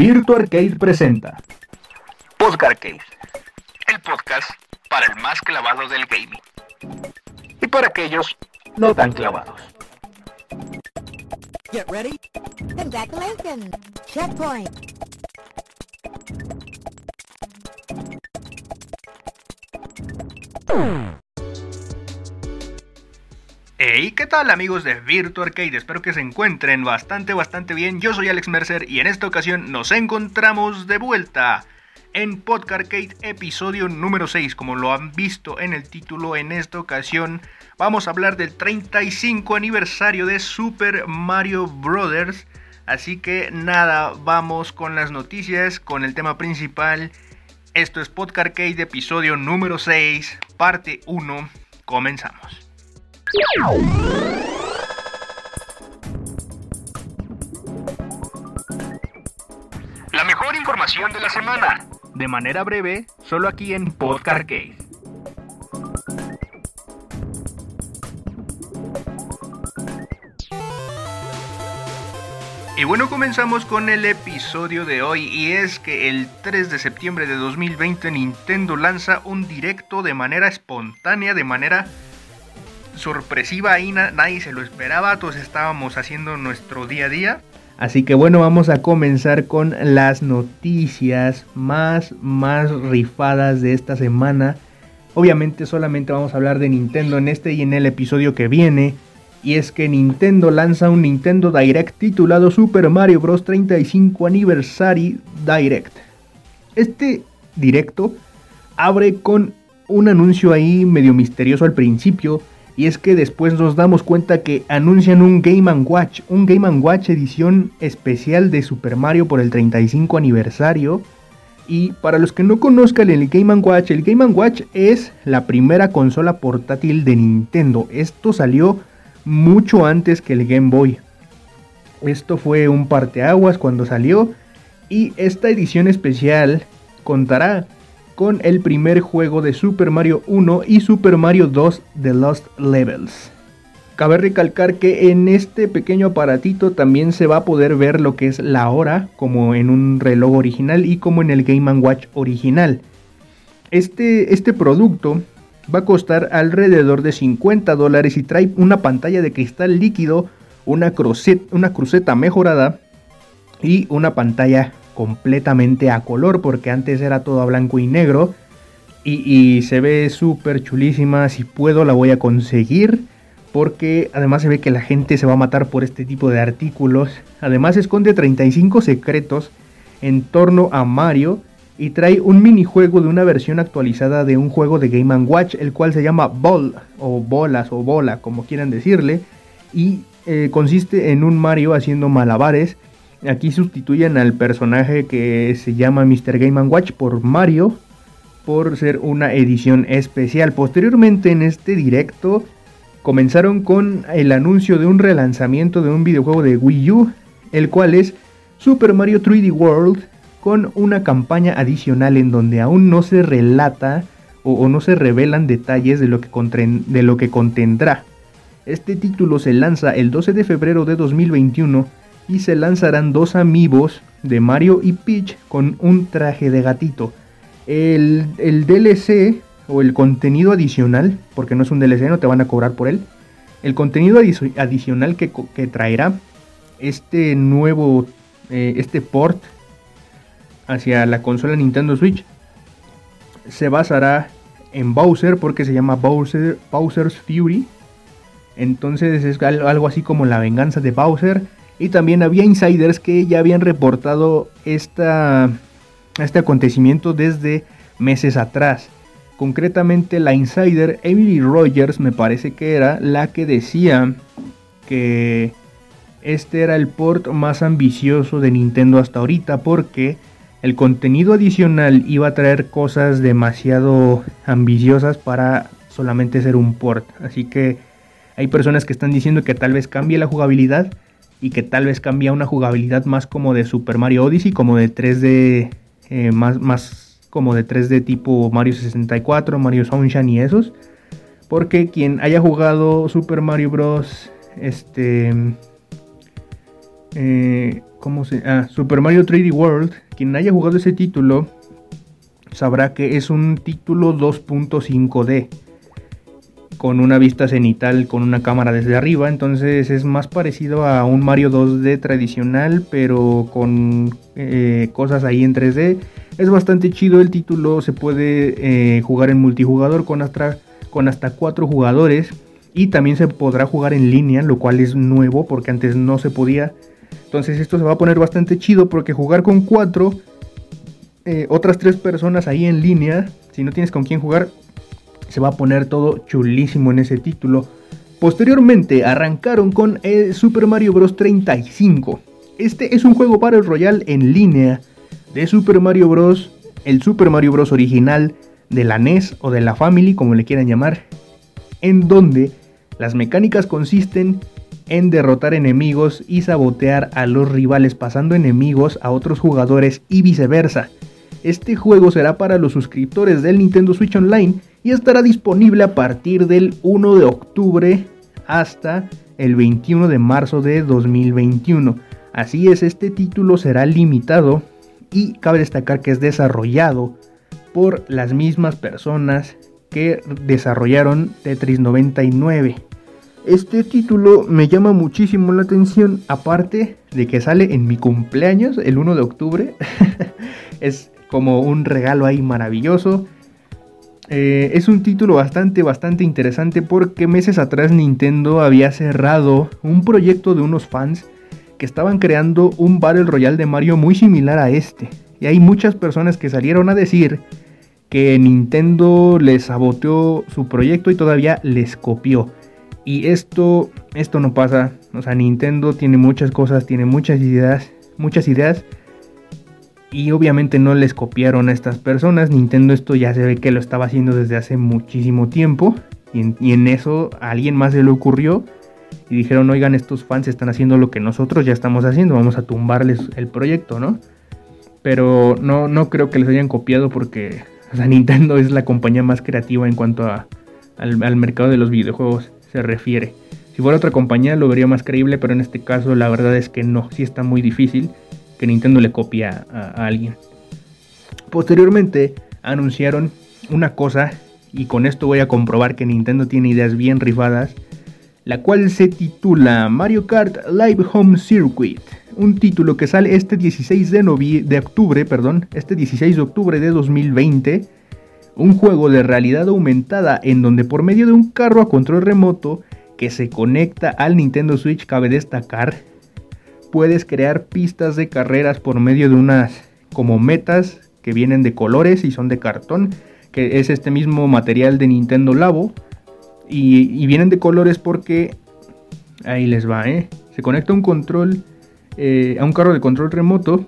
Virtua Arcade presenta Arcade, el podcast para el más clavado del gaming y para aquellos no tan clavados. Get ready. Congratulations. Checkpoint. Hey, ¿qué tal amigos de Virtua Arcade? Espero que se encuentren bastante, bastante bien. Yo soy Alex Mercer y en esta ocasión nos encontramos de vuelta en Podcast Arcade episodio número 6. Como lo han visto en el título, en esta ocasión vamos a hablar del 35 aniversario de Super Mario Bros. Así que nada, vamos con las noticias, con el tema principal. Esto es Podcast Arcade episodio número 6, parte 1. Comenzamos. La mejor información de la semana. De manera breve, solo aquí en Podcast Arcade. Y bueno, comenzamos con el episodio de hoy y es que el 3 de septiembre de 2020 Nintendo lanza un directo de manera espontánea, de manera sorpresiva ahí, nadie se lo esperaba, todos estábamos haciendo nuestro día a día. Así que bueno, vamos a comenzar con las noticias más, más rifadas de esta semana. Obviamente solamente vamos a hablar de Nintendo en este y en el episodio que viene. Y es que Nintendo lanza un Nintendo Direct titulado Super Mario Bros. 35 Anniversary Direct. Este directo abre con un anuncio ahí medio misterioso al principio y es que después nos damos cuenta que anuncian un Game ⁇ Watch, un Game ⁇ Watch edición especial de Super Mario por el 35 aniversario. Y para los que no conozcan el Game ⁇ Watch, el Game ⁇ Watch es la primera consola portátil de Nintendo. Esto salió mucho antes que el Game Boy. Esto fue un parteaguas cuando salió. Y esta edición especial contará con el primer juego de Super Mario 1 y Super Mario 2 The Lost Levels. Cabe recalcar que en este pequeño aparatito también se va a poder ver lo que es la hora, como en un reloj original y como en el Game Watch original. Este, este producto va a costar alrededor de 50 dólares y trae una pantalla de cristal líquido, una, una cruceta mejorada y una pantalla completamente a color porque antes era todo a blanco y negro y, se ve súper chulísima si puedo la voy a conseguir porque además se ve que la gente se va a matar por este tipo de artículos. Además esconde 35 secretos en torno a Mario y trae un minijuego de una versión actualizada de un juego de Game Watch el cual se llama Ball o bolas o bola como quieran decirle y eh, consiste en un Mario haciendo malabares Aquí sustituyen al personaje que se llama Mr. Game Watch por Mario por ser una edición especial. Posteriormente en este directo comenzaron con el anuncio de un relanzamiento de un videojuego de Wii U, el cual es Super Mario 3D World con una campaña adicional en donde aún no se relata o, no se revelan detalles de lo, que de lo que contendrá. Este título se lanza el 12 de febrero de 2021 y se lanzarán dos amigos de Mario y Peach con un traje de gatito. El, DLC o el contenido adicional, porque no es un DLC, no te van a cobrar por él. El contenido adicional que, traerá este nuevo, eh, este port hacia la consola Nintendo Switch se basará en Bowser porque se llama Bowser, Bowser's Fury. Entonces es algo así como la venganza de Bowser y también había insiders que ya habían reportado este acontecimiento desde meses atrás. Concretamente la insider Emily Rogers me parece que era la que decía que este era el port más ambicioso de Nintendo hasta ahorita porque el contenido adicional iba a traer cosas demasiado ambiciosas para solamente ser un port. Así que hay personas que están diciendo que tal vez cambie la jugabilidad y que tal vez cambia una jugabilidad más como de Super Mario Odyssey, como de 3D, eh, más, más como de 3D tipo Mario 64, Mario Sunshine y esos. Porque quien haya jugado Super Mario Bros. Este. eh, ¿cómo se? Ah, Super Mario 3D World. Quien haya jugado ese título sabrá que es un título 2.5D con una vista cenital con una cámara desde arriba, entonces es más parecido a un Mario 2D tradicional, pero con eh, cosas ahí en 3D. Es bastante chido el título, se puede eh, jugar en multijugador con hasta, con hasta 4 jugadores y también se podrá jugar en línea, lo cual es nuevo porque antes no se podía. Entonces esto se va a poner bastante chido porque jugar con 4, eh, otras 3 personas ahí en línea, si no tienes con quién jugar, se va a poner todo chulísimo en ese título. Posteriormente arrancaron con el Super Mario Bros. 35. Este es un juego para el Royal en línea de Super Mario Bros. El Super Mario Bros. original de la NES o de la Family, como le quieran llamar, en donde las mecánicas consisten en derrotar enemigos y sabotear a los rivales pasando enemigos a otros jugadores y viceversa. Este juego será para los suscriptores del Nintendo Switch Online y estará disponible a partir del 1 de octubre hasta el 21 de marzo de 2021. Así es, este título será limitado y cabe destacar que es desarrollado por las mismas personas que desarrollaron Tetris 99. Este título me llama muchísimo la atención, aparte de que sale en mi cumpleaños el 1 de octubre. es como un regalo ahí maravilloso. Eh, es un título bastante, bastante interesante porque meses atrás Nintendo había cerrado un proyecto de unos fans que estaban creando un Battle Royale de Mario muy similar a este. Y hay muchas personas que salieron a decir que Nintendo les saboteó su proyecto y todavía les copió. Y esto, esto no pasa. O sea, Nintendo tiene muchas cosas, tiene muchas ideas, muchas ideas y obviamente no les copiaron a estas personas. Nintendo esto ya se ve que lo estaba haciendo desde hace muchísimo tiempo. Y en, eso a alguien más se le ocurrió. Y dijeron, oigan, estos fans están haciendo lo que nosotros ya estamos haciendo. Vamos a tumbarles el proyecto, ¿no? Pero no, no creo que les hayan copiado porque Nintendo es la compañía más creativa en cuanto al, al mercado de los videojuegos se refiere. Si fuera otra compañía lo vería más creíble, pero en este caso la verdad es que no, sí está muy difícil que Nintendo le copia a, alguien. Posteriormente anunciaron una cosa y con esto voy a comprobar que Nintendo tiene ideas bien rifadas, la cual se titula Mario Kart Live Home Circuit, un título que sale este 16 de, de octubre, perdón, este 16 de octubre de 2020, un juego de realidad aumentada en donde por medio de un carro a control remoto que se conecta al Nintendo Switch cabe destacar puedes crear pistas de carreras por medio de unas como metas que vienen de colores y son de cartón, que es este mismo material de Nintendo Labo. Y, vienen de colores porque ahí les va, ¿eh? Se conecta un control eh, a un carro de control remoto.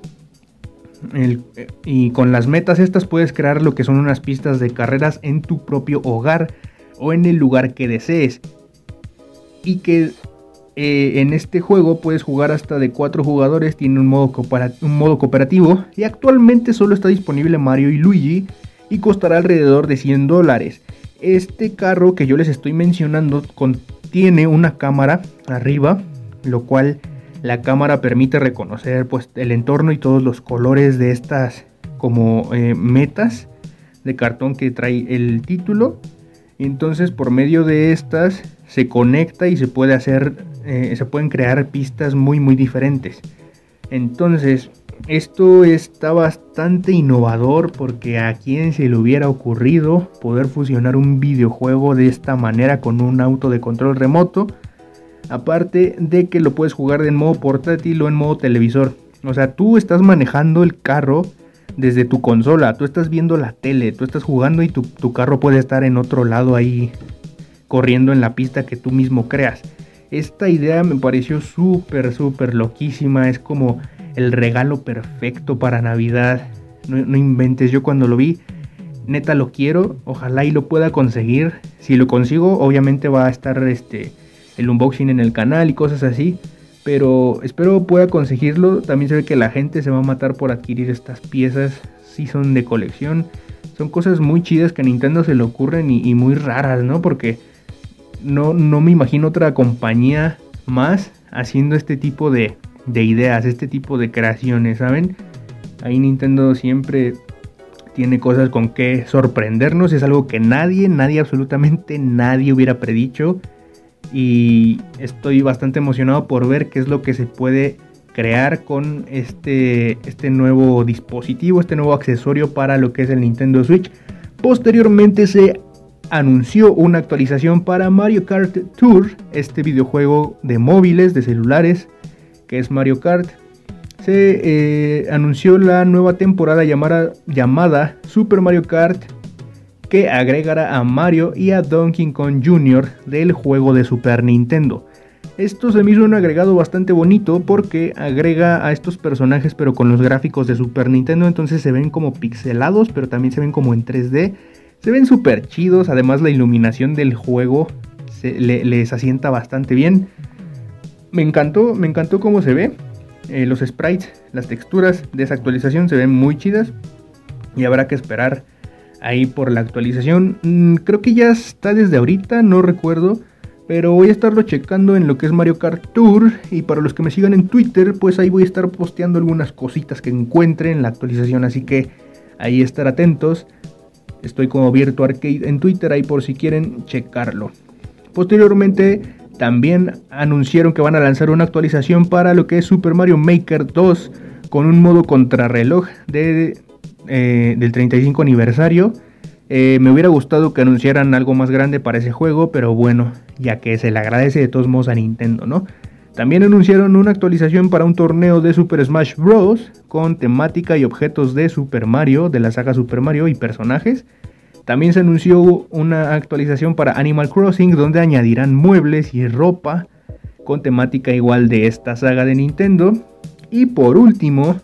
y con las metas estas puedes crear lo que son unas pistas de carreras en tu propio hogar o en el lugar que desees. Y que eh, en este juego puedes jugar hasta de 4 jugadores, tiene un modo, un modo cooperativo y actualmente solo está disponible Mario y Luigi y costará alrededor de 100 dólares. Este carro que yo les estoy mencionando contiene una cámara arriba, lo cual la cámara permite reconocer pues, el entorno y todos los colores de estas como eh, metas de cartón que trae el título. Entonces por medio de estas se conecta y se puede hacer eh, se pueden crear pistas muy muy diferentes. Entonces, esto está bastante innovador porque a quien se le hubiera ocurrido poder fusionar un videojuego de esta manera con un auto de control remoto. Aparte de que lo puedes jugar en modo portátil o en modo televisor. O sea, tú estás manejando el carro desde tu consola, tú estás viendo la tele, tú estás jugando y tu, tu carro puede estar en otro lado ahí corriendo en la pista que tú mismo creas. Esta idea me pareció súper, súper loquísima. Es como el regalo perfecto para Navidad. No, inventes, yo cuando lo vi, neta lo quiero. Ojalá y lo pueda conseguir. Si lo consigo, obviamente va a estar este, el unboxing en el canal y cosas así. Pero espero pueda conseguirlo. También se ve que la gente se va a matar por adquirir estas piezas. Si son de colección. Son cosas muy chidas que a Nintendo se le ocurren y, y muy raras, ¿no? Porque no, no me imagino otra compañía más haciendo este tipo de, de ideas, este tipo de creaciones, ¿saben? Ahí Nintendo siempre tiene cosas con que sorprendernos, es algo que nadie, nadie, absolutamente nadie hubiera predicho. Y estoy bastante emocionado por ver qué es lo que se puede crear con este, este nuevo dispositivo, este nuevo accesorio para lo que es el Nintendo Switch. Posteriormente se anunció una actualización para Mario Kart Tour, este videojuego de móviles, de celulares, que es Mario Kart. Se eh, anunció la nueva temporada llamada, llamada Super Mario Kart que agregará a Mario y a Donkey Kong Jr. del juego de Super Nintendo. Esto se me hizo un agregado bastante bonito porque agrega a estos personajes pero con los gráficos de Super Nintendo, entonces se ven como pixelados pero también se ven como en 3D. Se ven súper chidos, además la iluminación del juego se, les asienta bastante bien. Me encantó, me encantó cómo se ve. Eh, los sprites, las texturas de esa actualización se ven muy chidas. Y habrá que esperar ahí por la actualización. Mm, creo que ya está desde ahorita, no recuerdo. Pero voy a estarlo checando en lo que es Mario Kart Tour. Y para los que me sigan en Twitter, pues ahí voy a estar posteando algunas cositas que encuentre en la actualización. Así que ahí estar atentos. Estoy como Virtu Arcade en Twitter ahí por si quieren checarlo. Posteriormente también anunciaron que van a lanzar una actualización para lo que es Super Mario Maker 2 con un modo contrarreloj de, eh, del 35 aniversario eh, me hubiera gustado que anunciaran algo más grande para ese juego, pero bueno, ya que se le agradece de todos modos a Nintendo, ¿no? También anunciaron una actualización para un torneo de Super Smash Bros. con temática y objetos de Super Mario, de la saga Super Mario y personajes. También se anunció una actualización para Animal Crossing donde añadirán muebles y ropa con temática igual de esta saga de Nintendo. Y por último,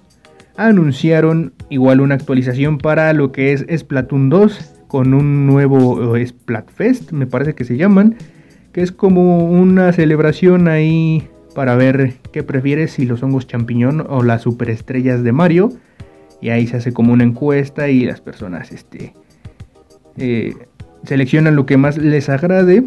anunciaron igual una actualización para lo que es Splatoon 2 con un nuevo Splatfest, me parece que se llaman, que es como una celebración ahí para ver qué prefieres, si los hongos champiñón o las superestrellas de Mario. Y ahí se hace como una encuesta y las personas este, eh, seleccionan lo que más les agrade.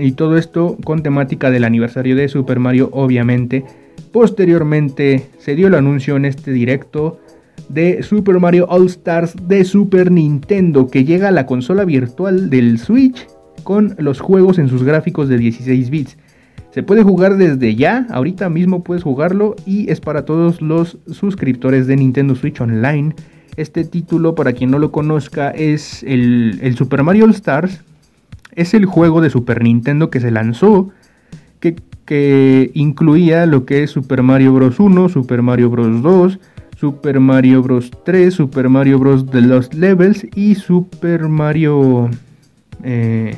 Y todo esto con temática del aniversario de Super Mario, obviamente. Posteriormente se dio el anuncio en este directo de Super Mario All Stars de Super Nintendo que llega a la consola virtual del Switch con los juegos en sus gráficos de 16 bits. Se puede jugar desde ya, ahorita mismo puedes jugarlo y es para todos los suscriptores de Nintendo Switch Online. Este título, para quien no lo conozca, es el, Super Mario All Stars. Es el juego de Super Nintendo que se lanzó, que, que incluía lo que es Super Mario Bros. 1, Super Mario Bros. 2, Super Mario Bros. 3, Super Mario Bros. The Lost Levels y Super Mario... Eh,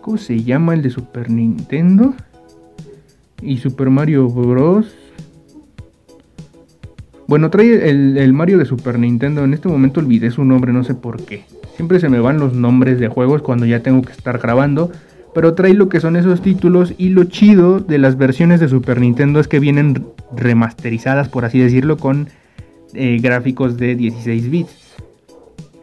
¿Cómo se llama el de Super Nintendo? Y Super Mario Bros. Bueno, trae el, el, Mario de Super Nintendo. En este momento olvidé su nombre, no sé por qué. Siempre se me van los nombres de juegos cuando ya tengo que estar grabando. Pero trae lo que son esos títulos. Y lo chido de las versiones de Super Nintendo es que vienen remasterizadas, por así decirlo, con eh, gráficos de 16 bits.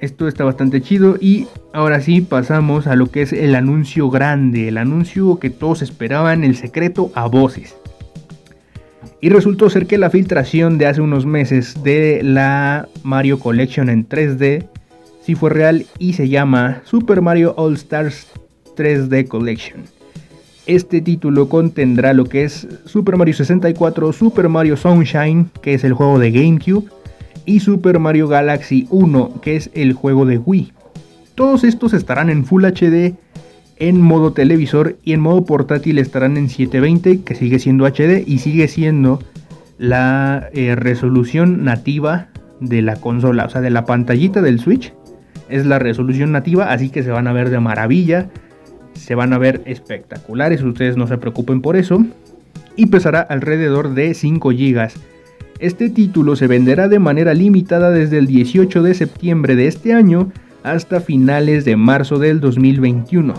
Esto está bastante chido y ahora sí pasamos a lo que es el anuncio grande, el anuncio que todos esperaban, el secreto a voces. Y resultó ser que la filtración de hace unos meses de la Mario Collection en 3D sí fue real y se llama Super Mario All Stars 3D Collection. Este título contendrá lo que es Super Mario 64, Super Mario Sunshine, que es el juego de GameCube, y Super Mario Galaxy 1, que es el juego de Wii. Todos estos estarán en Full HD, en modo televisor y en modo portátil estarán en 720, que sigue siendo HD y sigue siendo la eh, resolución nativa de la consola, o sea, de la pantallita del Switch. Es la resolución nativa, así que se van a ver de maravilla, se van a ver espectaculares, ustedes no se preocupen por eso. Y pesará alrededor de 5 GB este título se venderá de manera limitada desde el 18 de septiembre de este año hasta finales de marzo del 2021.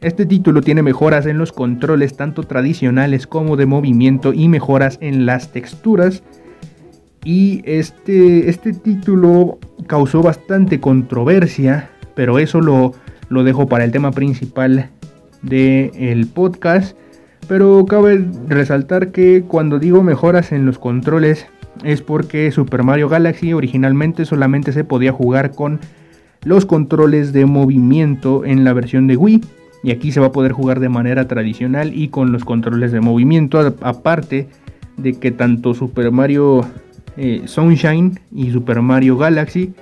Este título tiene mejoras en los controles tanto tradicionales como de movimiento y mejoras en las texturas. Y este, este título causó bastante controversia, pero eso lo, lo dejo para el tema principal del podcast Pero cabe resaltar que cuando digo mejoras en los controles es porque Super Mario Galaxy originalmente solamente se podía jugar con los controles de movimiento en la versión de Wii. Y aquí se va a poder jugar de manera tradicional y con los controles de movimiento. Aparte de que tanto Super Mario eh, Sunshine y Super Mario Galaxy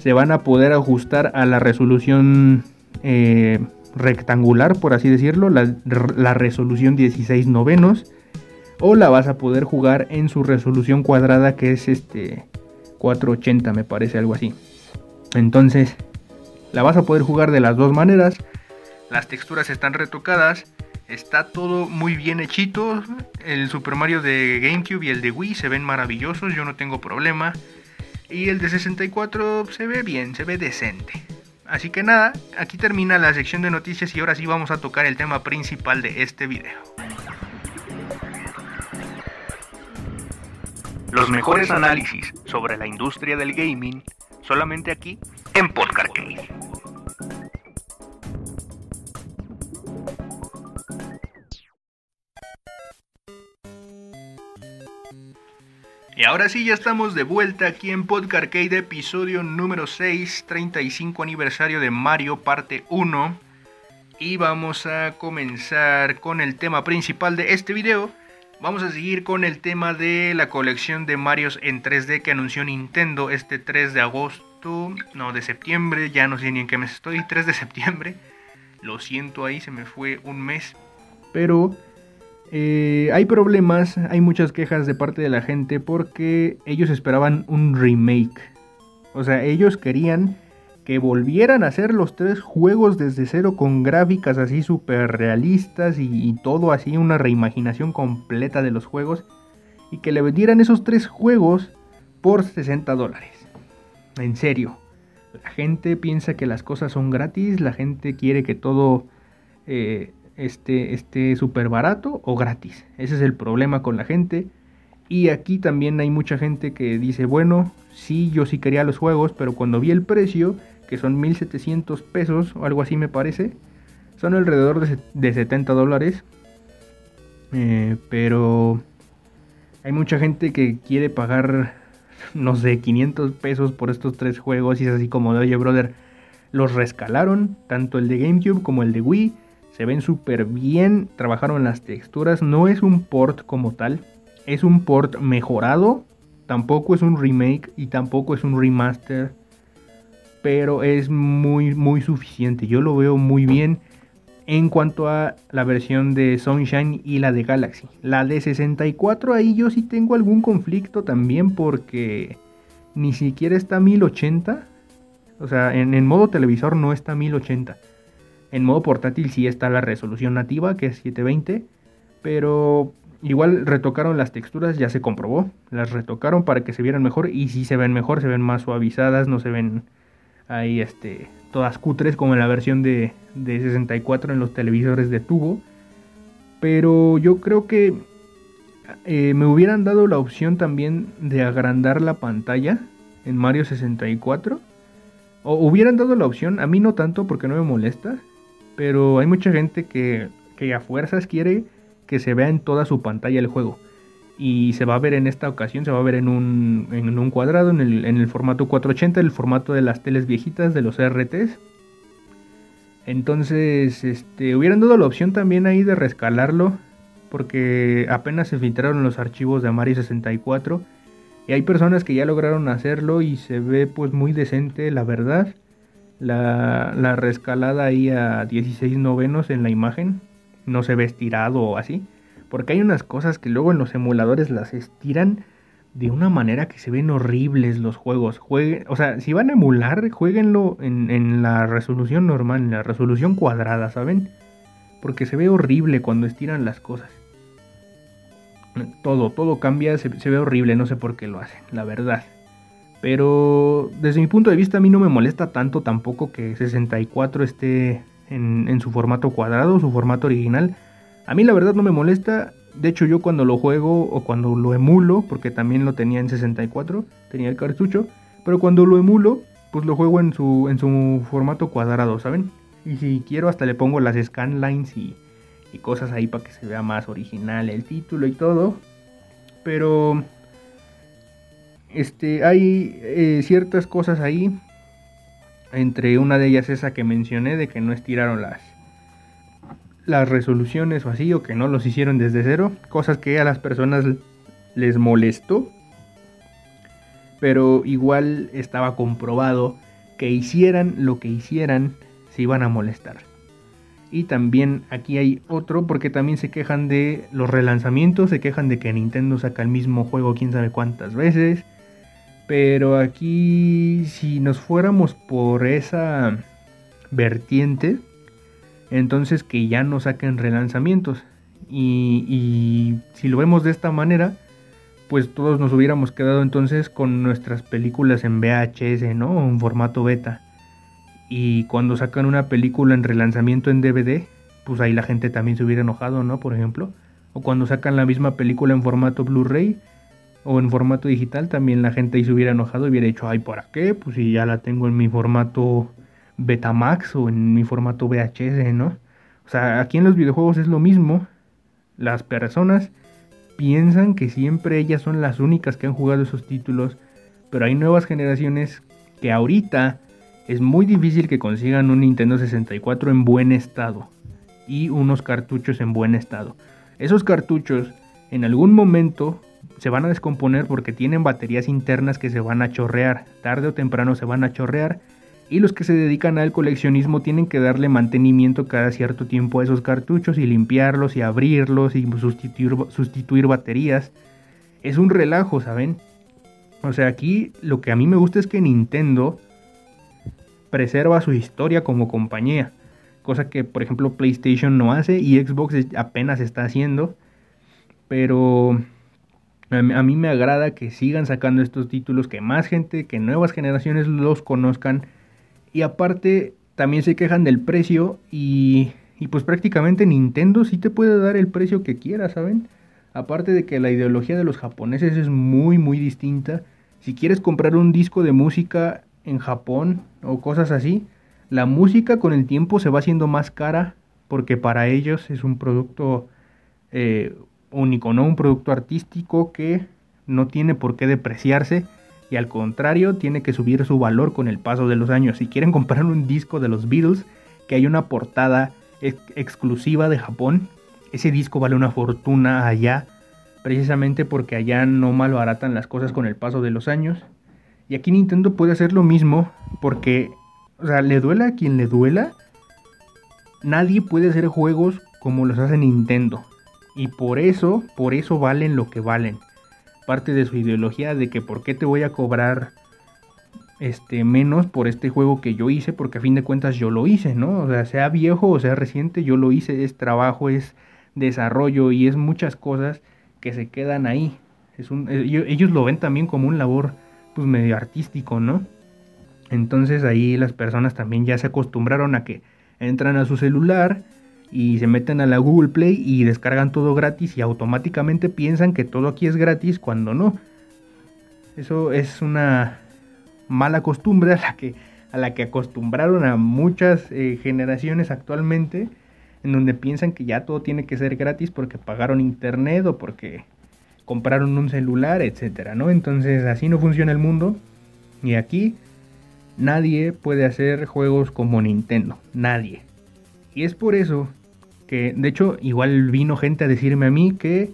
se van a poder ajustar a la resolución eh, rectangular, por así decirlo, la, la, resolución 16 novenos, o la vas a poder jugar en su resolución cuadrada que es este 480 me parece algo así. Entonces, la vas a poder jugar de las dos maneras. Las texturas están retocadas Está todo muy bien hechito. El Super Mario de GameCube y el de Wii se ven maravillosos, yo no tengo problema. Y el de 64 se ve bien, se ve decente. Así que nada, aquí termina la sección de noticias y ahora sí vamos a tocar el tema principal de este video. Los mejores análisis sobre la industria del gaming solamente aquí en Podcast Y ahora sí, ya estamos de vuelta aquí en Podcast Arcade, episodio número 6, 35 aniversario de Mario, parte 1. Y vamos a comenzar con el tema principal de este video. Vamos a seguir con el tema de la colección de Marios en 3D que anunció Nintendo este 3 de agosto, no, de septiembre, ya no sé ni en qué mes estoy, 3 de septiembre. Lo siento ahí, se me fue un mes. Pero eh, hay problemas, hay muchas quejas de parte de la gente porque ellos esperaban un remake. O sea, ellos querían que volvieran a hacer los tres juegos desde cero con gráficas así súper realistas y, todo así, una reimaginación completa de los juegos. Y que le vendieran esos tres juegos por 60 dólares. En serio. La gente piensa que las cosas son gratis, la gente quiere que todo eh, esté, esté súper barato o gratis. Ese es el problema con la gente. Y aquí también hay mucha gente que dice, bueno, sí, yo sí quería los juegos, pero cuando vi el precio, que son 1700 pesos o algo así me parece, son alrededor de, 70 dólares. Eh, pero hay mucha gente que quiere pagar, no sé, 500 pesos por estos tres juegos y es así como de, oye, brother, los rescalaron, tanto el de GameCube como el de Wii se ven súper bien, trabajaron las texturas, no es un port como tal, es un port mejorado, tampoco es un remake y tampoco es un remaster, pero es muy muy suficiente, yo lo veo muy bien en cuanto a la versión de Sunshine y la de Galaxy. La de 64 ahí yo sí tengo algún conflicto también porque ni siquiera está 1080. O sea, en, en modo televisor no está 1080. En modo portátil sí está la resolución nativa, que es 720, pero igual retocaron las texturas, ya se comprobó, las retocaron para que se vieran mejor y si se ven mejor, se ven más suavizadas, no se ven ahí este, todas cutres como en la versión de, de 64 en los televisores de tubo. Pero yo creo que eh, me hubieran dado la opción también de agrandar la pantalla en Mario 64. O hubieran dado la opción, a mí no tanto porque no me molesta, pero hay mucha gente que, a fuerzas quiere que se vea en toda su pantalla el juego. Y se va a ver en esta ocasión, se va a ver en un, en un cuadrado, en el, en el formato 480, el formato de las teles viejitas, de los RTs. Entonces, este, hubieran dado la opción también ahí de rescalarlo, porque apenas se filtraron los archivos de Mario 64. Y hay personas que ya lograron hacerlo y se ve pues muy decente, la verdad la, la rescalada ahí a 16 novenos en la imagen. No se ve estirado o así. Porque hay unas cosas que luego en los emuladores las estiran de una manera que se ven horribles los juegos. O sea, si van a emular, jueguenlo en, en la resolución normal, en la resolución cuadrada, ¿saben? Porque se ve horrible cuando estiran las cosas. Todo, todo cambia, se, se ve horrible, no sé por qué lo hacen, la verdad. Pero desde mi punto de vista a mí no me molesta tanto tampoco que 64 esté en, su formato cuadrado, su formato original. A mí la verdad no me molesta. De hecho yo cuando lo juego o cuando lo emulo, porque también lo tenía en 64, tenía el cartucho, pero cuando lo emulo, pues lo juego en su, en su formato cuadrado, ¿saben? Y si quiero hata le pongo las scanlines y, y cosas ahí para que se vea más original el título y todo. Pero este hay eh, ciertas cosas ahí. Entre una de ellas esa que mencioné de que no estiraron las las resoluciones o así o que no los hicieron desde cero, cosas que a las personas les molestó. Pero igual estaba comprobado que hicieran lo que hicieran se iban a molestar. Y también aquí hay otro porque también se quejan de los relanzamientos, se quejan de que Nintendo saca el mismo juego quién sabe cuántas veces. Pero aquí si nos fuéramos por esa vertiente, entonces que ya no saquen relanzamientos. Y, si lo vemos de esta manera, pues todos nos hubiéramos quedado entonces con nuestras películas en VHS, ¿no? En formato beta. Y cuando sacan una película en relanzamiento en DVD, pues ahí la gente también se hubiera enojado, ¿no? Por ejemplo. O cuando sacan la misma película en formato Blu-ray o en formato digital, también la gente ahí se hubiera enojado y hubiera dicho, ay, ¿para qué? Pues si ya la tengo en mi formato Betamax o en mi formato VHS, ¿no? O sea, aquí en los videojuegos es lo mismo. Las personas piensan que siempre ellas son las únicas que han jugado esos títulos, pero hay nuevas generaciones que ahorita es muy difícil que consigan un Nintendo 64 en buen estado y unos cartuchos en buen estado. Esos cartuchos en algún momento se van a descomponer porque tienen baterías internas que se van a chorrear, tarde o temprano se van a chorrear y los que se dedican al coleccionismo tienen que darle mantenimiento cada cierto tiempo a esos cartuchos y limpiarlos y abrirlos y sustituir, sustituir baterías. Es un relajo, ¿saben? O sea, aquí lo que a mí me gusta es que Nintendo preserva su historia como compañía, cosa que por ejemplo PlayStation no hace y Xbox apenas está haciendo, pero a mí me agrada que sigan sacando estos títulos, que más gente, que nuevas generaciones los conozcan y aparte también se quejan del precio y, pues prácticamente Nintendo sí te puede dar el precio que quieras, ¿saben? Aparte de que la ideología de los japoneses es muy muy distinta. Si quieres comprar un disco de música en Japón o cosas así, la música con el tiempo se va haciendo más cara porque para ellos es un producto eh, único, ¿no? Un producto artístico que no tiene por qué depreciarse y al contrario tiene que subir su valor con el paso de los años. Si quieren comprar un disco de los Beatles, que hay una portada exclusiva de Japón, ese disco vale una fortuna allá, precisamente porque allá no malbaratan las cosas con el paso de los años. Y aquí Nintendo puede hacer lo mismo porque, o sea, le duela a quien le duela, nadie puede hacer juegos como los hace Nintendo. Y por eso, por eso valen lo que valen. Parte de su ideología de que por qué te voy a cobrar este menos por este juego que yo hice, porque a fin de cuentas yo lo hice, ¿no? O sea, sea viejo o sea reciente, yo lo hice, es trabajo, es desarrollo y es muchas cosas que se quedan ahí. Es un, eh, ellos lo ven también como un labor pues medio artístico, ¿no? Entonces ahí las personas también ya se acostumbraron a que entran a su celular y se meten a la Google Play y descargan todo gratis y automáticamente piensan que todo aquí es gratis cuando no. Eso es una mala costumbre a la que, a la que acostumbraron a muchas eh, generaciones actualmente, en donde piensan que ya todo tiene que ser gratis porque pagaron internet o porque compraron un celular, etcétera, ¿no? Entonces así no funciona el mundo. Y aquí nadie puede hacer juegos como Nintendo, nadie. Y es por eso que, de hecho, igual vino gente a decirme a mí que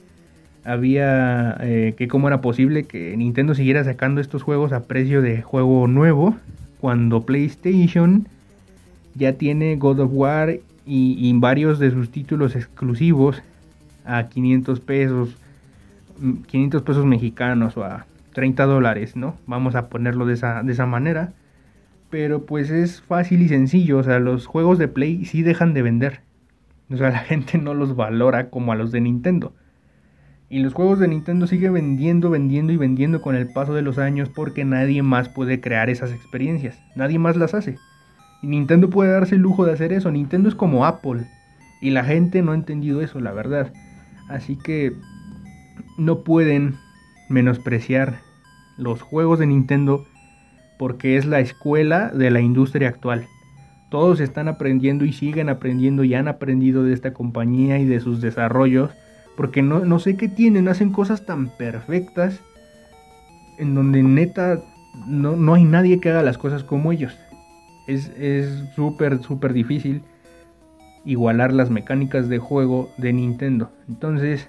había, eh, que cómo era posible que Nintendo siguiera sacando estos juegos a precio de juego nuevo, cuando PlayStation ya tiene God of War y, y varios de sus títulos exclusivos a 500 pesos, 500 pesos mexicanos o a 30 dólares, ¿no? Vamos a ponerlo de esa, de esa manera. Pero pues es fácil y sencillo, o sea, los juegos de Play sí dejan de vender. O sea, la gente no los valora como a los de Nintendo. Y los juegos de Nintendo siguen vendiendo, vendiendo y vendiendo con el paso de los años porque nadie más puede crear esas experiencias. Nadie más las hace. Y Nintendo puede darse el lujo de hacer eso. Nintendo es como Apple. Y la gente no ha entendido eso, la verdad. Así que no pueden menospreciar los juegos de Nintendo porque es la escuela de la industria actual. todos están aprendiendo y siguen aprendiendo y han aprendido de esta compañía y de sus desarrollos. Porque no, no sé qué tienen, hacen cosas tan perfectas en donde neta no, no hay nadie que haga las cosas como ellos. Es súper, súper difícil igualar las mecánicas de juego de Nintendo. Entonces,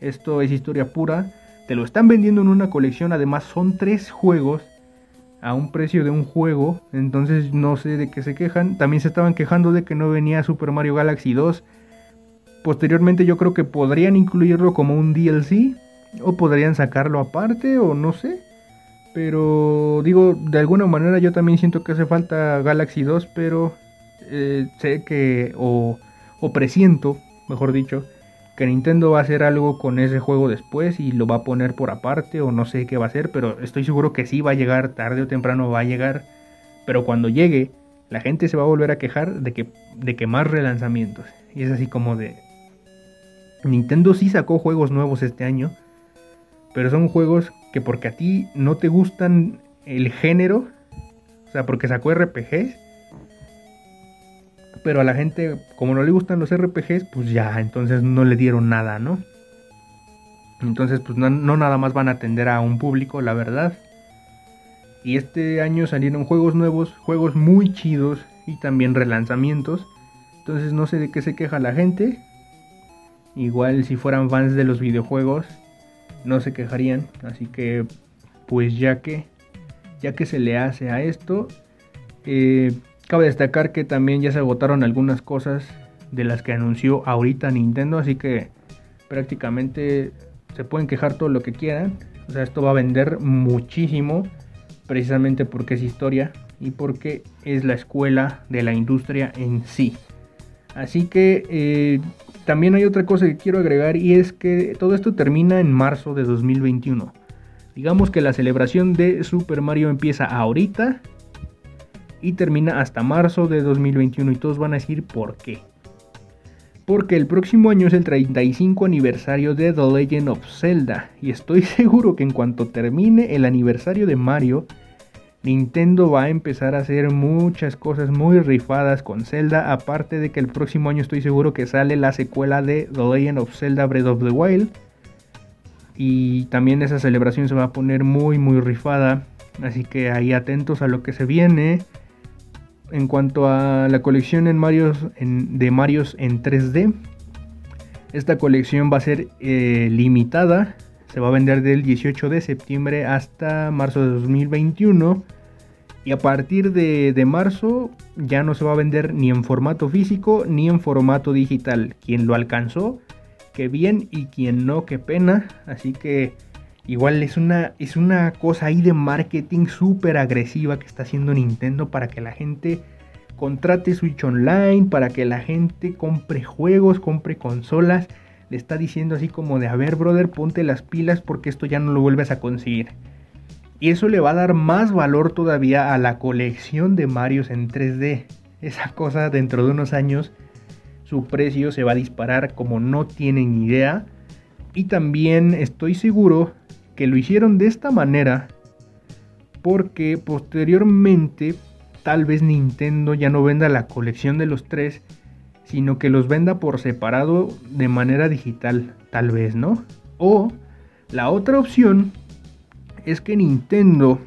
esto es historia pura. Te lo están vendiendo en una colección. Además, son tres juegos a un precio de un juego. Entonces, no sé de qué se quejan. También se estaban quejando de que no venía Super Mario Galaxy 2. Posteriormente, yo creo que podrían incluirlo como un DLC. O podrían sacarlo aparte, o no sé. Pero digo, de alguna manera yo también siento que hace falta Galaxy 2, pero eh, sé que, o, o presiento, mejor dicho, que Nintendo va a hacer algo con ese juego después y lo va a poner por aparte o no sé qué va a hacer, pero estoy seguro que sí va a llegar, tarde o temprano va a llegar, pero cuando llegue, la gente se va a volver a quejar de que, de más relanzamientos. Y es así como de... Nintendo sí sacó juegos nuevos este año, pero son juegos que porque a ti no te gustan el género, o sea, porque sacó RPGs, pero a la gente, como no le gustan los RPGs, pues ya, entonces no le dieron nada, ¿no? Entonces, pues no, nada más van a atender a un público, la verdad. Y este año salieron juegos nuevos, juegos muy chidos y también relanzamientos. Entonces no sé de qué se queja la gente. Igual si fueran fans de los videojuegos, no se quejarían. Así que, pues ya que, ya que se le hace a esto, eh, cabe destacar que también ya se agotaron algunas cosas de las que anunció ahorita Nintendo. Así que prácticamente se pueden quejar todo lo que quieran. O sea, esto va a vender muchísimo. Precisamente porque es historia y porque es la escuela de la industria en sí. Así que eh, también hay otra cosa que quiero agregar y es que todo esto termina en marzo de 2021. Digamos que la celebración de Super Mario empieza ahorita y termina hasta marzo de 2021 y todos van a decir por qué. Porque el próximo año es el 35 aniversario de The Legend of Zelda y estoy seguro que en cuanto termine el aniversario de Mario, Nintendo va a empezar a hacer muchas cosas muy rifadas con Zelda, aparte de que el próximo año estoy seguro que sale la secuela de The Legend of Zelda Breath of the Wild. Y también esa celebración se va a poner muy muy rifada, así que ahí atentos a lo que se viene. En cuanto a la colección de Marios en 3D, esta colección va a ser eh, limitada se va a vender del 18 de septiembre hasta marzo de 2021. Y a partir de, marzo ya no se va a vender ni en formato físico ni en formato digital. Quien lo alcanzó, qué bien, y quien no, qué pena. Así que igual es una, es una cosa ahí de marketing súper agresiva que está haciendo Nintendo para que la gente contrate Switch Online, para que la gente compre juegos, compre consolas le está diciendo así como de, a ver, brother, ponte las pilas porque esto ya no lo vuelves a conseguir. Y eso le va a dar más valor todavía a la colección de Marios en 3D. Esa cosa dentro de unos años su precio se va a disparar como no tienen idea. Y también estoy seguro que lo hicieron de esta manera porque posteriormente tal vez Nintendo ya no venda la colección de los tres sino que los venda por separado de manera digital, tal vez, ¿no? O la otra opción es que Nintendo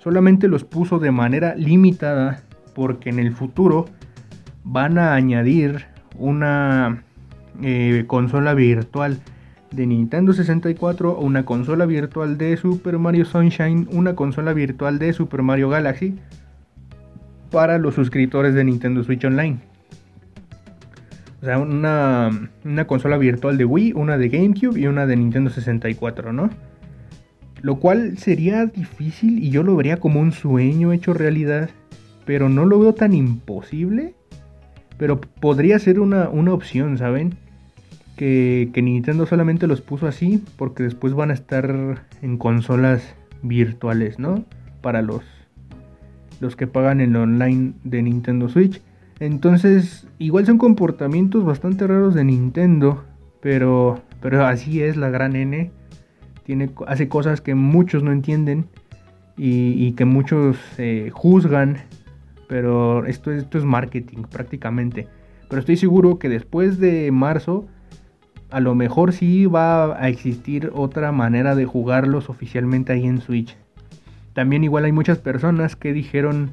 solamente los puso de manera limitada porque en el futuro van a añadir una eh, consola virtual de Nintendo 64 o una consola virtual de Super Mario Sunshine, una consola virtual de Super Mario Galaxy para los suscriptores de Nintendo Switch Online. O sea, una, consola virtual de Wii, una de GameCube y una de Nintendo 64, ¿no? Lo cual sería difícil y yo lo vería como un sueño hecho realidad. Pero no lo veo tan imposible. Pero podría ser una, opción, ¿saben? Que, Nintendo solamente los puso así porque después van a estar en consolas virtuales, ¿no? Para los, los que pagan el online de Nintendo Switch. Entonces, igual son comportamientos bastante raros de Nintendo, pero, pero así es la gran N. Tiene, hace cosas que muchos no entienden y, que muchos eh, juzgan, Pero esto, esto es marketing prácticamente. Pero estoy seguro que después de marzo, a lo mejor sí va a existir otra manera de jugarlos oficialmente ahí en Switch. También igual hay muchas personas que dijeron,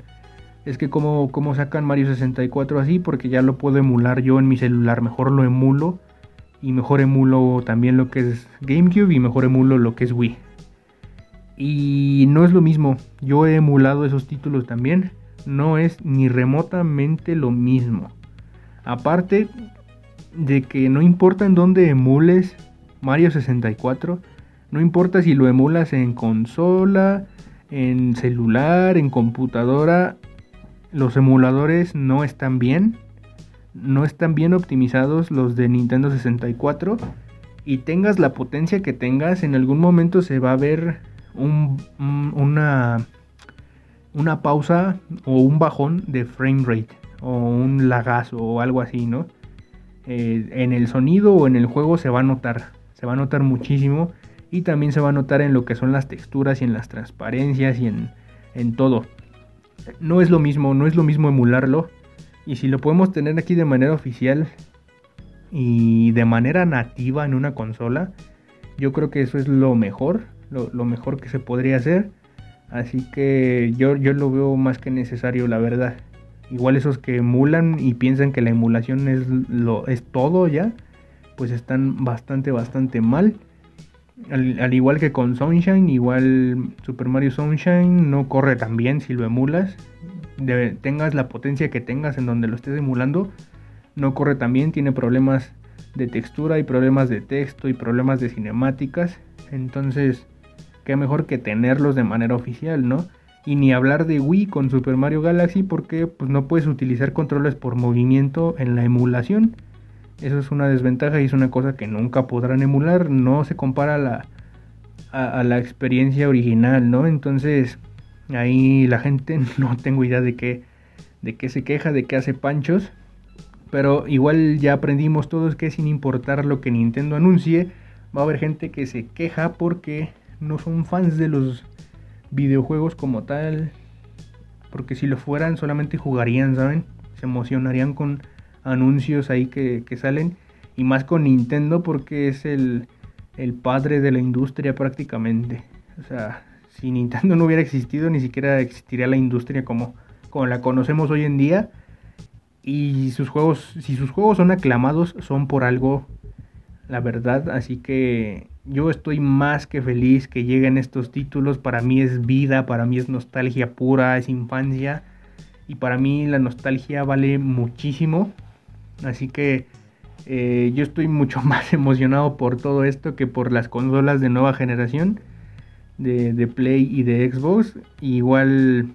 es que como, como sacan Mario 64 así, porque ya lo puedo emular yo en mi celular, mejor lo emulo y mejor emulo también lo que es GameCube y mejor emulo lo que es Wii. Y no es lo mismo, yo he emulado esos títulos también, no es ni remotamente lo mismo. Aparte de que no importa en dónde emules Mario 64, no importa si lo emulas en consola, en celular, en computadora, los emuladores no están bien. No están bien optimizados los de Nintendo 64. Y tengas la potencia que tengas, en algún momento se va a ver una, una pausa o un bajón de frame rate o un lagazo o algo así, ¿no? Eh, en el sonido o en el juego se va a notar, se va a notar muchísimo y también se va a notar en lo que son las texturas y en las transparencias y en, en todo. No es lo mismo, no es lo mismo emularlo y si lo podemos tener aquí de manera oficial y de manera nativa en una consola, yo creo que eso es lo mejor, lo, lo mejor que se podría hacer. Así que yo, yo lo veo más que necesario, la verdad. Igual esos que emulan y piensan que la emulación es, lo, es todo ya, pues están bastante, bastante mal. Al, igual que con Sunshine, igual Super Mario Sunshine no corre tan bien si lo emulas. tengas la potencia que tengas en donde lo estés emulando, no corre tan bien, tiene problemas de textura y problemas de texto y problemas de cinemáticas. Entonces, qué mejor que tenerlos de manera oficial, ¿no? Y ni hablar de Wii con Super Mario Galaxy porque pues, no puedes utilizar controles por movimiento en la emulación. Eso es una desventaja y es una cosa que nunca podrán emular. No se compara a la, a, la experiencia original, ¿no? Entonces ahí la gente no tengo idea de qué, de qué se queja, de qué hace panchos. Pero igual ya aprendimos todos que sin importar lo que Nintendo anuncie, va a haber gente que se queja porque no son fans de los videojuegos como tal. Porque si lo fueran solamente jugarían, ¿saben? Se emocionarían con anuncios ahí que, salen. Y más con Nintendo porque es el, el padre de la industria prácticamente. O sea, si Nintendo no hubiera existido, ni siquiera existiría la industria como, como la conocemos hoy en día. Y sus juegos, si sus juegos son aclamados, son por algo, la verdad. Así que yo estoy más que feliz que lleguen estos títulos. Para mí es vida, para mí es nostalgia pura, es infancia. Y para mí la nostalgia vale muchísimo. Así que eh, yo estoy mucho más emocionado por todo esto que por las consolas de nueva generación. De, de Play y de Xbox. igual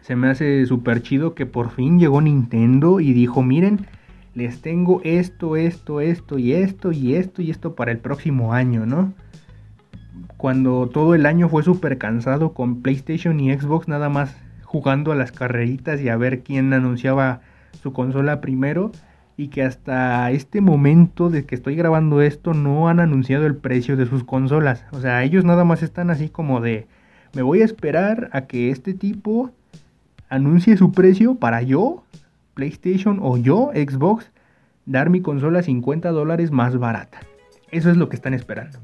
se me hace súper chido que por fin llegó Nintendo y dijo, miren les tengo esto, esto, esto y esto y esto y esto para el próximo año, ¿no? Cuando todo el año fue súper cansado con PlayStation y Xbox nada más jugando a las carreritas y a ver quién anunciaba su consola primero y que hasta este momento de que estoy grabando esto no han anunciado el precio de sus consolas. O sea, ellos nada más están así como de me voy a esperar a que este tipo anuncie su precio para yo PlayStation o yo, Xbox, dar mi consola a 50 dólares más barata. Eso es lo que están esperando.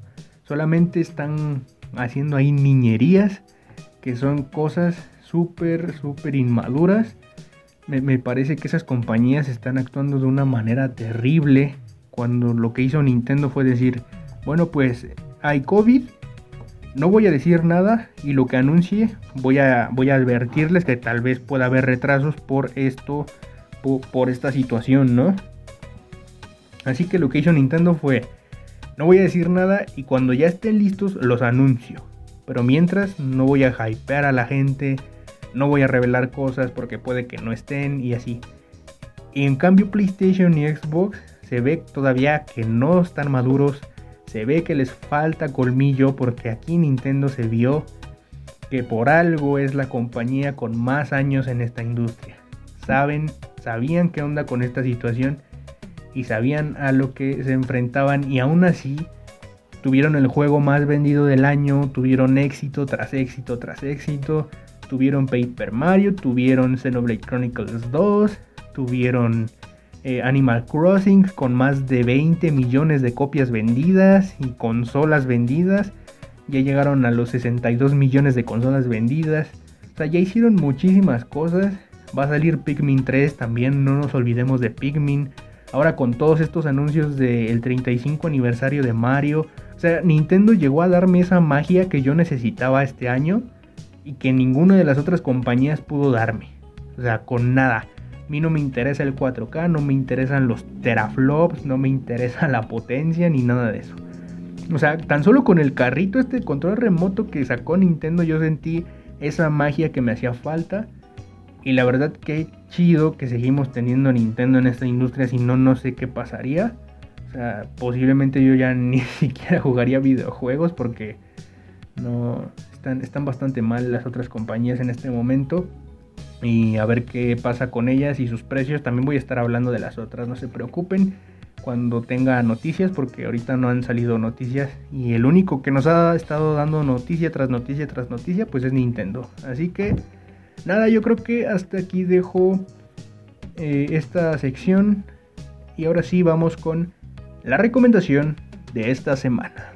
Solamente están haciendo ahí niñerías que son cosas súper, súper inmaduras. Me, me, parece que esas compañías están actuando de una manera terrible cuando lo que hizo Nintendo fue decir, bueno pues hay COVID, no voy a decir nada y lo que anuncie voy a, voy a advertirles que tal vez pueda haber retrasos por esto por, esta situación, ¿no? Así que lo que hizo Nintendo fue, no voy a decir nada y cuando ya estén listos los anuncio. Pero mientras no voy a hypear a la gente, no voy a revelar cosas porque puede que no estén y así. Y en cambio PlayStation y Xbox se ve todavía que no están maduros, se ve que les falta colmillo porque aquí Nintendo se vio que por algo es la compañía con más años en esta industria. Saben sabían qué onda con esta situación y sabían a lo que se enfrentaban y aún así tuvieron el juego más vendido del año, tuvieron éxito tras éxito tras éxito, Tuvieron Paper Mario, tuvieron Xenoblade Chronicles 2, tuvieron eh, Animal Crossing con más de 20 millones de copias vendidas y consolas vendidas. Ya llegaron a los 62 millones de consolas vendidas. O sea, ya hicieron muchísimas cosas. Va a salir Pikmin 3 también, no nos olvidemos de Pikmin. Ahora con todos estos anuncios del 35 aniversario de Mario. O sea, Nintendo llegó a darme esa magia que yo necesitaba este año y que ninguna de las otras compañías pudo darme. O sea, con nada. A mí no me interesa el 4K, no me interesan los teraflops, no me interesa la potencia ni nada de eso. O sea, tan solo con el carrito, este control remoto que sacó Nintendo, yo sentí esa magia que me hacía falta. Y la verdad que chido que seguimos teniendo Nintendo en esta industria, si no, no sé qué pasaría. O sea, posiblemente yo ya ni siquiera jugaría videojuegos porque no están, están bastante mal las otras compañías en este momento. Y a ver qué pasa con ellas y sus precios. También voy a estar hablando de las otras, no se preocupen cuando tenga noticias, porque ahorita no han salido noticias. Y el único que nos ha estado dando noticia tras noticia tras noticia, pues es Nintendo. Así que, nada, yo creo que hasta aquí dejo eh, esta sección. Y ahora sí, vamos con la recomendación de esta semana.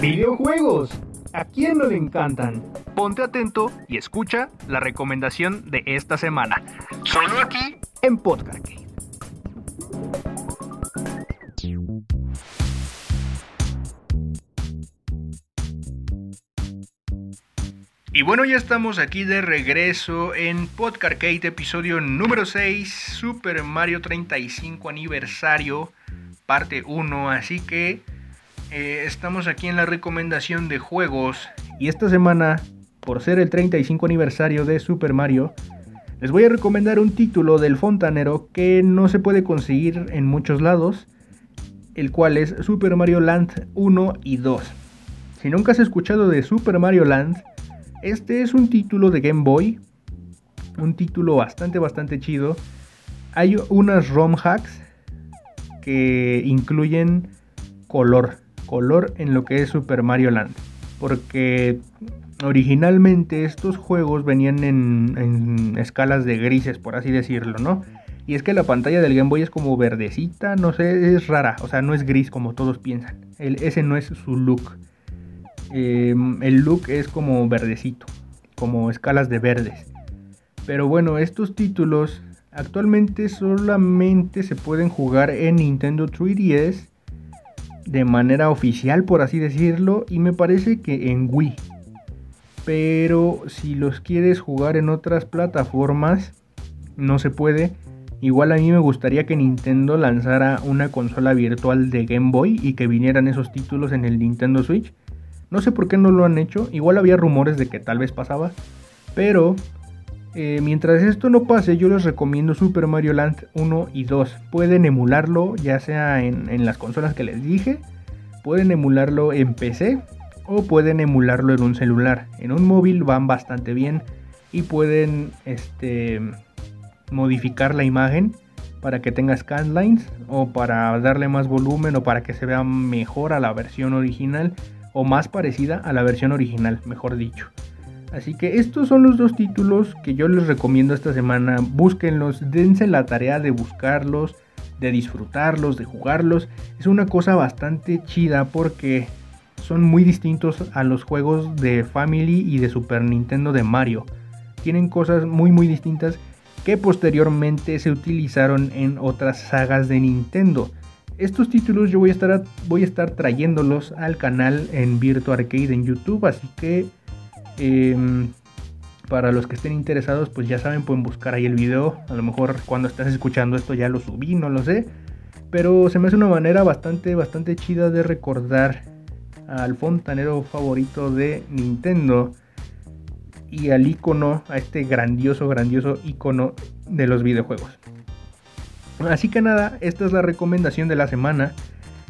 Videojuegos. ¿A quién no le encantan? Ponte atento y escucha la recomendación de esta semana. Solo aquí En Podcast. Y bueno, ya estamos aquí de regreso en Podcarcade, episodio número 6, Super Mario 35 aniversario, parte 1. Así que eh, estamos aquí en la recomendación de juegos. Y esta semana, por ser el 35 aniversario de Super Mario, les voy a recomendar un título del fontanero que no se puede conseguir en muchos lados, el cual es Super Mario Land 1 y 2. Si nunca has escuchado de Super Mario Land, este es un título de Game Boy, un título bastante bastante chido. Hay unas ROM hacks que incluyen color, color en lo que es Super Mario Land, porque originalmente estos juegos venían en, escalas de grises, por así decirlo, ¿no? Y es que la pantalla del Game Boy es como verdecita, no sé, es rara, o sea, no es gris como todos piensan. El, ese no es su look. Eh, el look es como verdecito, como escalas de verdes. Pero bueno, estos títulos actualmente solamente se pueden jugar en Nintendo 3DS de manera oficial, por así decirlo, y me parece que en Wii. Pero si los quieres jugar en otras plataformas, no se puede. Igual a mí me gustaría que Nintendo lanzara una consola virtual de Game Boy y que vinieran esos títulos en el Nintendo Switch. No sé por qué no lo han hecho. Igual había rumores de que tal vez pasaba. Pero eh, mientras esto no pase, yo les recomiendo Super Mario Land 1 y 2. Pueden emularlo ya sea en, las consolas que les dije. Pueden emularlo en PC. O pueden emularlo en un celular. En un móvil van bastante bien. Y pueden este, modificar la imagen para que tenga scanlines. O para darle más volumen. O para que se vea mejor a la versión original o más parecida a la versión original, mejor dicho. Así que estos son los dos títulos que yo les recomiendo esta semana. Búsquenlos, dense la tarea de buscarlos, de disfrutarlos, de jugarlos. Es una cosa bastante chida porque son muy distintos a los juegos de Family y de Super Nintendo de Mario. Tienen cosas muy muy distintas que posteriormente se utilizaron en otras sagas de Nintendo estos títulos yo voy a estar, voy a estar trayéndolos al canal en Virtua Arcade en YouTube, así que em, para los que estén interesados, pues ya saben, pueden buscar ahí el video. A lo mejor cuando estás escuchando esto ya lo subí, no lo sé. Pero se me hace una manera bastante, bastante chida de recordar al fontanero favorito de Nintendo y al icono, a este grandioso, grandioso icono de los videojuegos. Así que nada, esta es la recomendación de la semana.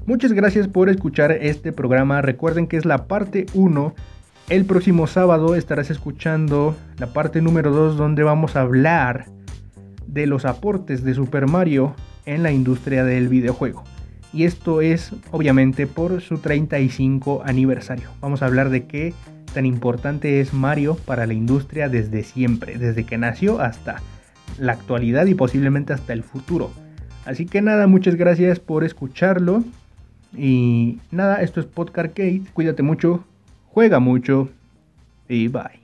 Muchas gracias por escuchar este programa. Recuerden que es la parte 1. El próximo sábado estarás escuchando la parte número 2 donde vamos a hablar de los aportes de Super Mario en la industria del videojuego. Y esto es obviamente por su 35 aniversario. Vamos a hablar de qué tan importante es Mario para la industria desde siempre, desde que nació hasta la actualidad y posiblemente hasta el futuro. Así que nada, muchas gracias por escucharlo. Y nada, esto es Podcast Arcade. Cuídate mucho, juega mucho y bye.